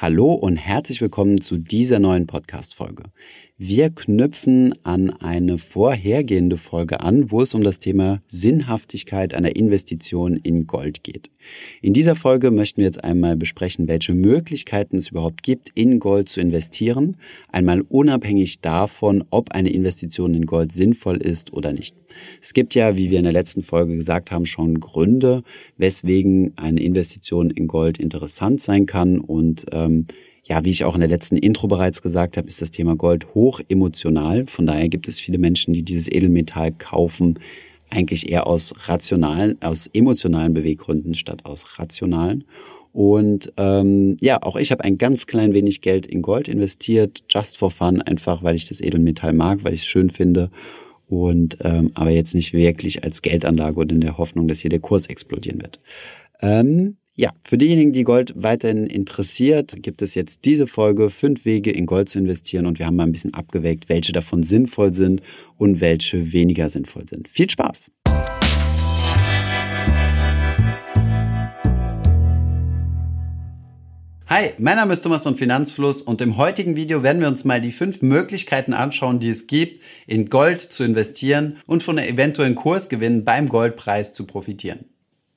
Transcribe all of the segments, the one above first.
Hallo und herzlich willkommen zu dieser neuen Podcast-Folge. Wir knüpfen an eine vorhergehende Folge an, wo es um das Thema Sinnhaftigkeit einer Investition in Gold geht. In dieser Folge möchten wir jetzt einmal besprechen, welche Möglichkeiten es überhaupt gibt, in Gold zu investieren, einmal unabhängig davon, ob eine Investition in Gold sinnvoll ist oder nicht. Es gibt ja, wie wir in der letzten Folge gesagt haben, schon Gründe, weswegen eine Investition in Gold interessant sein kann und ähm, ja, wie ich auch in der letzten Intro bereits gesagt habe, ist das Thema Gold hoch emotional. Von daher gibt es viele Menschen, die dieses Edelmetall kaufen, eigentlich eher aus rationalen, aus emotionalen Beweggründen statt aus rationalen. Und ähm, ja, auch ich habe ein ganz klein wenig Geld in Gold investiert, just for fun, einfach weil ich das Edelmetall mag, weil ich es schön finde. Und ähm, aber jetzt nicht wirklich als Geldanlage und in der Hoffnung, dass hier der Kurs explodieren wird. Ähm, ja, für diejenigen, die Gold weiterhin interessiert, gibt es jetzt diese Folge fünf Wege in Gold zu investieren und wir haben mal ein bisschen abgewägt, welche davon sinnvoll sind und welche weniger sinnvoll sind. Viel Spaß! Hi, mein Name ist Thomas von Finanzfluss und im heutigen Video werden wir uns mal die fünf Möglichkeiten anschauen, die es gibt, in Gold zu investieren und von eventuellen Kursgewinn beim Goldpreis zu profitieren.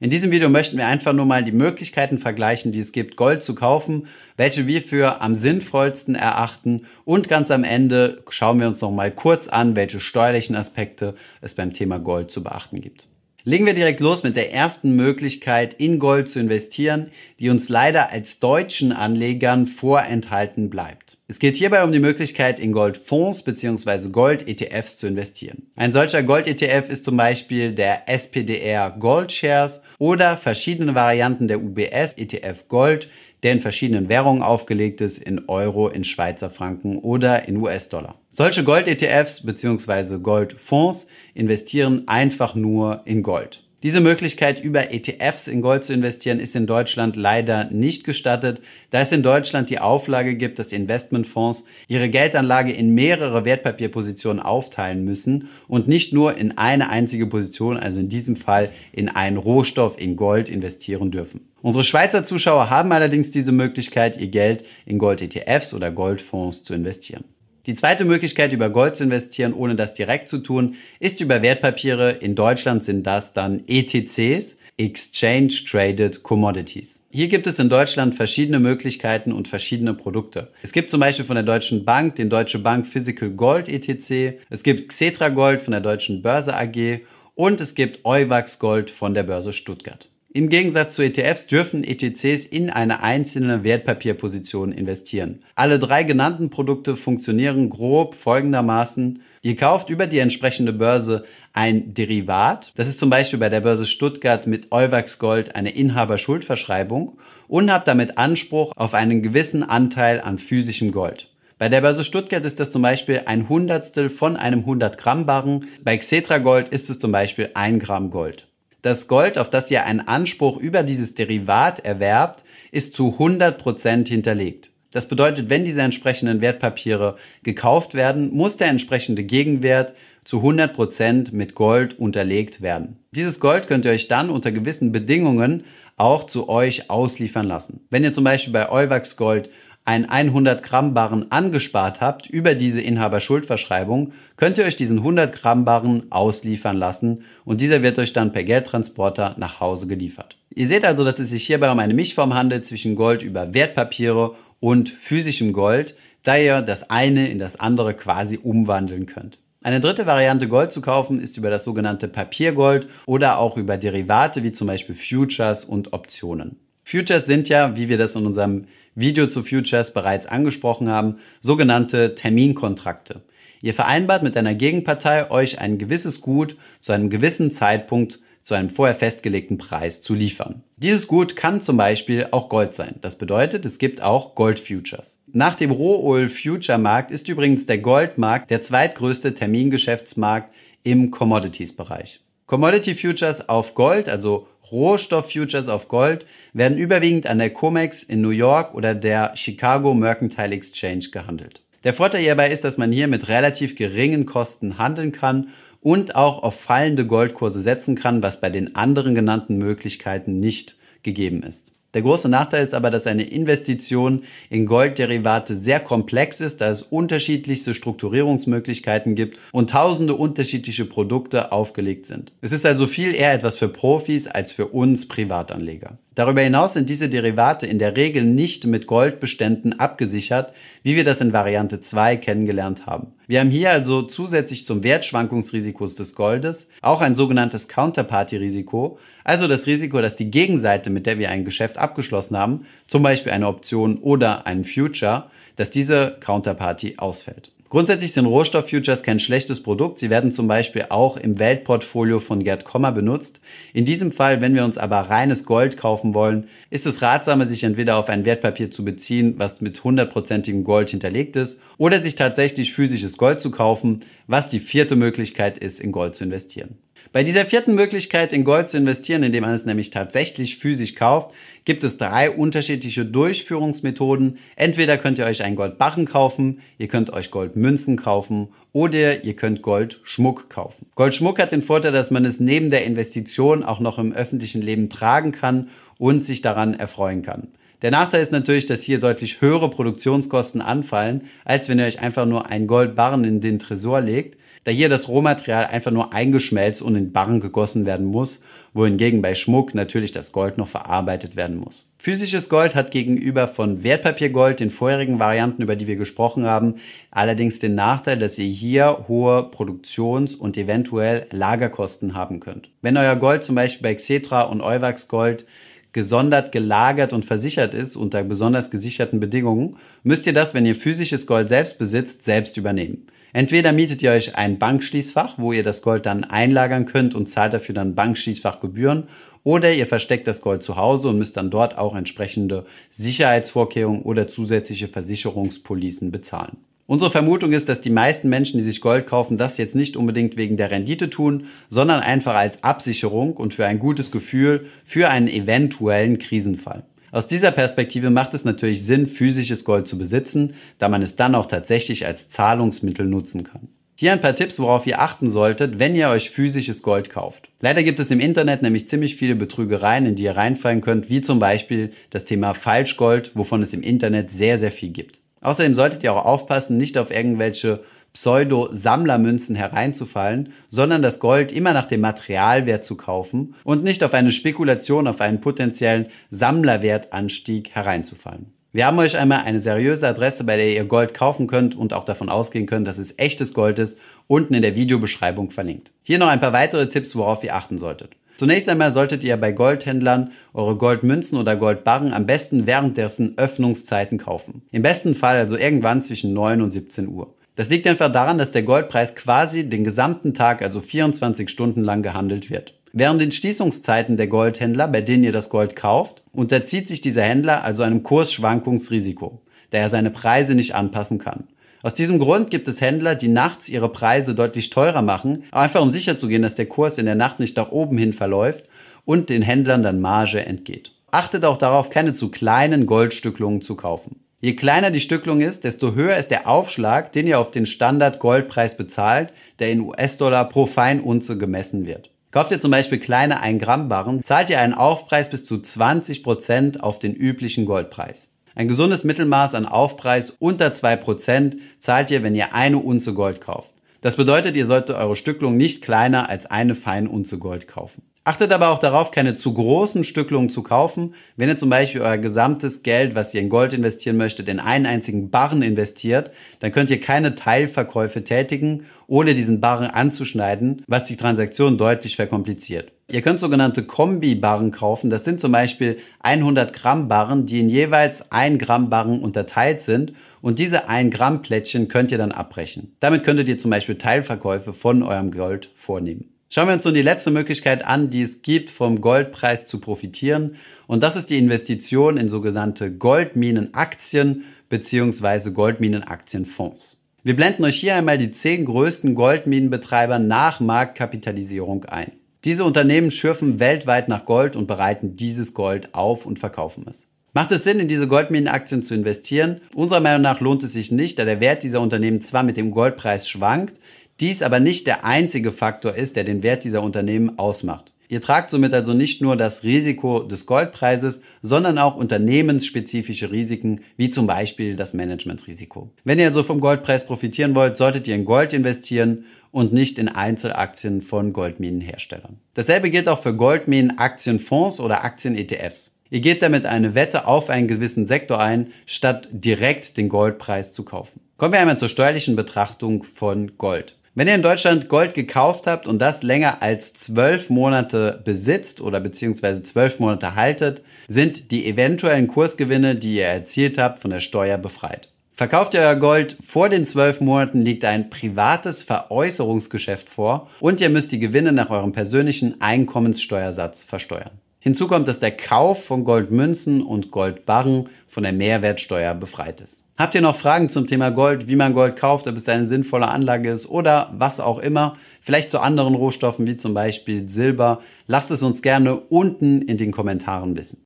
In diesem Video möchten wir einfach nur mal die Möglichkeiten vergleichen, die es gibt, Gold zu kaufen, welche wir für am sinnvollsten erachten und ganz am Ende schauen wir uns noch mal kurz an, welche steuerlichen Aspekte es beim Thema Gold zu beachten gibt. Legen wir direkt los mit der ersten Möglichkeit, in Gold zu investieren, die uns leider als deutschen Anlegern vorenthalten bleibt. Es geht hierbei um die Möglichkeit, in Goldfonds bzw. Gold-ETFs zu investieren. Ein solcher Gold-ETF ist zum Beispiel der SPDR Gold Shares oder verschiedene Varianten der UBS ETF Gold, der in verschiedenen Währungen aufgelegt ist, in Euro, in Schweizer Franken oder in US-Dollar. Solche Gold-ETFs bzw. Goldfonds investieren einfach nur in Gold. Diese Möglichkeit, über ETFs in Gold zu investieren, ist in Deutschland leider nicht gestattet, da es in Deutschland die Auflage gibt, dass Investmentfonds ihre Geldanlage in mehrere Wertpapierpositionen aufteilen müssen und nicht nur in eine einzige Position, also in diesem Fall in einen Rohstoff in Gold investieren dürfen. Unsere Schweizer Zuschauer haben allerdings diese Möglichkeit, ihr Geld in Gold-ETFs oder Goldfonds zu investieren. Die zweite Möglichkeit, über Gold zu investieren, ohne das direkt zu tun, ist über Wertpapiere. In Deutschland sind das dann ETCs, Exchange Traded Commodities. Hier gibt es in Deutschland verschiedene Möglichkeiten und verschiedene Produkte. Es gibt zum Beispiel von der Deutschen Bank den Deutsche Bank Physical Gold ETC, es gibt Xetra Gold von der Deutschen Börse AG und es gibt Euwax Gold von der Börse Stuttgart. Im Gegensatz zu ETFs dürfen ETCs in eine einzelne Wertpapierposition investieren. Alle drei genannten Produkte funktionieren grob folgendermaßen. Ihr kauft über die entsprechende Börse ein Derivat. Das ist zum Beispiel bei der Börse Stuttgart mit Euwax Gold eine Inhaberschuldverschreibung und habt damit Anspruch auf einen gewissen Anteil an physischem Gold. Bei der Börse Stuttgart ist das zum Beispiel ein Hundertstel von einem 100 Gramm Barren. Bei Xetra Gold ist es zum Beispiel ein Gramm Gold. Das Gold, auf das ihr einen Anspruch über dieses Derivat erwerbt, ist zu 100% hinterlegt. Das bedeutet, wenn diese entsprechenden Wertpapiere gekauft werden, muss der entsprechende Gegenwert zu 100% mit Gold unterlegt werden. Dieses Gold könnt ihr euch dann unter gewissen Bedingungen auch zu euch ausliefern lassen. Wenn ihr zum Beispiel bei Euwax Gold einen 100 Gramm Barren angespart habt über diese Inhaberschuldverschreibung, könnt ihr euch diesen 100 Gramm Barren ausliefern lassen und dieser wird euch dann per Geldtransporter nach Hause geliefert. Ihr seht also, dass es sich hierbei um eine Mischform handelt zwischen Gold über Wertpapiere und physischem Gold, da ihr das eine in das andere quasi umwandeln könnt. Eine dritte Variante, Gold zu kaufen, ist über das sogenannte Papiergold oder auch über Derivate wie zum Beispiel Futures und Optionen. Futures sind ja, wie wir das in unserem Video zu Futures bereits angesprochen haben, sogenannte Terminkontrakte. Ihr vereinbart mit einer Gegenpartei, euch ein gewisses Gut zu einem gewissen Zeitpunkt zu einem vorher festgelegten Preis zu liefern. Dieses Gut kann zum Beispiel auch Gold sein. Das bedeutet, es gibt auch Gold-Futures. Nach dem Rohöl-Future-Markt ist übrigens der Goldmarkt der zweitgrößte Termingeschäftsmarkt im Commodities-Bereich. Commodity Futures auf Gold, also Rohstoff Futures auf Gold, werden überwiegend an der COMEX in New York oder der Chicago Mercantile Exchange gehandelt. Der Vorteil hierbei ist, dass man hier mit relativ geringen Kosten handeln kann und auch auf fallende Goldkurse setzen kann, was bei den anderen genannten Möglichkeiten nicht gegeben ist. Der große Nachteil ist aber, dass eine Investition in Goldderivate sehr komplex ist, da es unterschiedlichste Strukturierungsmöglichkeiten gibt und tausende unterschiedliche Produkte aufgelegt sind. Es ist also viel eher etwas für Profis als für uns Privatanleger. Darüber hinaus sind diese Derivate in der Regel nicht mit Goldbeständen abgesichert, wie wir das in Variante 2 kennengelernt haben. Wir haben hier also zusätzlich zum Wertschwankungsrisiko des Goldes auch ein sogenanntes Counterparty-Risiko, also das Risiko, dass die Gegenseite, mit der wir ein Geschäft abgeschlossen haben, zum Beispiel eine Option oder einen Future, dass diese Counterparty ausfällt. Grundsätzlich sind Rohstofffutures kein schlechtes Produkt. Sie werden zum Beispiel auch im Weltportfolio von Gerd Kommer benutzt. In diesem Fall, wenn wir uns aber reines Gold kaufen wollen, ist es ratsamer, sich entweder auf ein Wertpapier zu beziehen, was mit hundertprozentigem Gold hinterlegt ist, oder sich tatsächlich physisches Gold zu kaufen, was die vierte Möglichkeit ist, in Gold zu investieren. Bei dieser vierten Möglichkeit in Gold zu investieren, indem man es nämlich tatsächlich physisch kauft, gibt es drei unterschiedliche Durchführungsmethoden. Entweder könnt ihr euch einen Goldbarren kaufen, ihr könnt euch Goldmünzen kaufen oder ihr könnt Goldschmuck kaufen. Goldschmuck hat den Vorteil, dass man es neben der Investition auch noch im öffentlichen Leben tragen kann und sich daran erfreuen kann. Der Nachteil ist natürlich, dass hier deutlich höhere Produktionskosten anfallen, als wenn ihr euch einfach nur einen Goldbarren in den Tresor legt da hier das Rohmaterial einfach nur eingeschmelzt und in Barren gegossen werden muss, wohingegen bei Schmuck natürlich das Gold noch verarbeitet werden muss. Physisches Gold hat gegenüber von Wertpapiergold, den vorherigen Varianten, über die wir gesprochen haben, allerdings den Nachteil, dass ihr hier hohe Produktions- und eventuell Lagerkosten haben könnt. Wenn euer Gold zum Beispiel bei Xetra und Euwax Gold gesondert gelagert und versichert ist unter besonders gesicherten Bedingungen, müsst ihr das, wenn ihr physisches Gold selbst besitzt, selbst übernehmen. Entweder mietet ihr euch ein Bankschließfach, wo ihr das Gold dann einlagern könnt und zahlt dafür dann Bankschließfachgebühren, oder ihr versteckt das Gold zu Hause und müsst dann dort auch entsprechende Sicherheitsvorkehrungen oder zusätzliche Versicherungspolicen bezahlen. Unsere Vermutung ist, dass die meisten Menschen, die sich Gold kaufen, das jetzt nicht unbedingt wegen der Rendite tun, sondern einfach als Absicherung und für ein gutes Gefühl für einen eventuellen Krisenfall. Aus dieser Perspektive macht es natürlich Sinn, physisches Gold zu besitzen, da man es dann auch tatsächlich als Zahlungsmittel nutzen kann. Hier ein paar Tipps, worauf ihr achten solltet, wenn ihr euch physisches Gold kauft. Leider gibt es im Internet nämlich ziemlich viele Betrügereien, in die ihr reinfallen könnt, wie zum Beispiel das Thema Falschgold, wovon es im Internet sehr, sehr viel gibt. Außerdem solltet ihr auch aufpassen, nicht auf irgendwelche Pseudo-Sammlermünzen hereinzufallen, sondern das Gold immer nach dem Materialwert zu kaufen und nicht auf eine Spekulation auf einen potenziellen Sammlerwertanstieg hereinzufallen. Wir haben euch einmal eine seriöse Adresse, bei der ihr Gold kaufen könnt und auch davon ausgehen könnt, dass es echtes Gold ist, unten in der Videobeschreibung verlinkt. Hier noch ein paar weitere Tipps, worauf ihr achten solltet. Zunächst einmal solltet ihr bei Goldhändlern eure Goldmünzen oder Goldbarren am besten während dessen Öffnungszeiten kaufen. Im besten Fall also irgendwann zwischen 9 und 17 Uhr. Das liegt einfach daran, dass der Goldpreis quasi den gesamten Tag, also 24 Stunden lang gehandelt wird. Während den Schließungszeiten der Goldhändler, bei denen ihr das Gold kauft, unterzieht sich dieser Händler also einem Kursschwankungsrisiko, da er seine Preise nicht anpassen kann. Aus diesem Grund gibt es Händler, die nachts ihre Preise deutlich teurer machen, einfach um sicherzugehen, dass der Kurs in der Nacht nicht nach oben hin verläuft und den Händlern dann Marge entgeht. Achtet auch darauf, keine zu kleinen Goldstücklungen zu kaufen. Je kleiner die Stücklung ist, desto höher ist der Aufschlag, den ihr auf den Standard-Goldpreis bezahlt, der in US-Dollar pro Feinunze gemessen wird. Kauft ihr zum Beispiel kleine 1 Gramm Barren, zahlt ihr einen Aufpreis bis zu 20 Prozent auf den üblichen Goldpreis. Ein gesundes Mittelmaß an Aufpreis unter 2% zahlt ihr, wenn ihr eine Unze Gold kauft. Das bedeutet, ihr solltet eure Stücklung nicht kleiner als eine Feinunze Gold kaufen. Achtet aber auch darauf, keine zu großen Stücklungen zu kaufen. Wenn ihr zum Beispiel euer gesamtes Geld, was ihr in Gold investieren möchtet, in einen einzigen Barren investiert, dann könnt ihr keine Teilverkäufe tätigen, ohne diesen Barren anzuschneiden, was die Transaktion deutlich verkompliziert. Ihr könnt sogenannte Kombi-Barren kaufen. Das sind zum Beispiel 100 Gramm Barren, die in jeweils 1 Gramm Barren unterteilt sind. Und diese 1 Gramm Plättchen könnt ihr dann abbrechen. Damit könntet ihr zum Beispiel Teilverkäufe von eurem Gold vornehmen. Schauen wir uns nun die letzte Möglichkeit an, die es gibt, vom Goldpreis zu profitieren. Und das ist die Investition in sogenannte Goldminenaktien bzw. Goldminenaktienfonds. Wir blenden euch hier einmal die zehn größten Goldminenbetreiber nach Marktkapitalisierung ein. Diese Unternehmen schürfen weltweit nach Gold und bereiten dieses Gold auf und verkaufen es. Macht es Sinn, in diese Goldminenaktien zu investieren? Unserer Meinung nach lohnt es sich nicht, da der Wert dieser Unternehmen zwar mit dem Goldpreis schwankt, dies aber nicht der einzige Faktor ist, der den Wert dieser Unternehmen ausmacht. Ihr tragt somit also nicht nur das Risiko des Goldpreises, sondern auch unternehmensspezifische Risiken, wie zum Beispiel das Managementrisiko. Wenn ihr also vom Goldpreis profitieren wollt, solltet ihr in Gold investieren und nicht in Einzelaktien von Goldminenherstellern. Dasselbe gilt auch für Goldminen-Aktienfonds oder Aktien-ETFs. Ihr geht damit eine Wette auf einen gewissen Sektor ein, statt direkt den Goldpreis zu kaufen. Kommen wir einmal zur steuerlichen Betrachtung von Gold. Wenn ihr in Deutschland Gold gekauft habt und das länger als zwölf Monate besitzt oder beziehungsweise zwölf Monate haltet, sind die eventuellen Kursgewinne, die ihr erzielt habt, von der Steuer befreit. Verkauft ihr euer Gold vor den zwölf Monaten, liegt ein privates Veräußerungsgeschäft vor und ihr müsst die Gewinne nach eurem persönlichen Einkommenssteuersatz versteuern. Hinzu kommt, dass der Kauf von Goldmünzen und Goldbarren von der Mehrwertsteuer befreit ist. Habt ihr noch Fragen zum Thema Gold, wie man Gold kauft, ob es eine sinnvolle Anlage ist oder was auch immer? Vielleicht zu anderen Rohstoffen wie zum Beispiel Silber? Lasst es uns gerne unten in den Kommentaren wissen.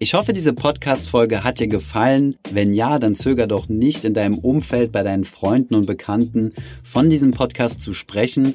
Ich hoffe, diese Podcast-Folge hat dir gefallen. Wenn ja, dann zöger doch nicht in deinem Umfeld bei deinen Freunden und Bekannten von diesem Podcast zu sprechen.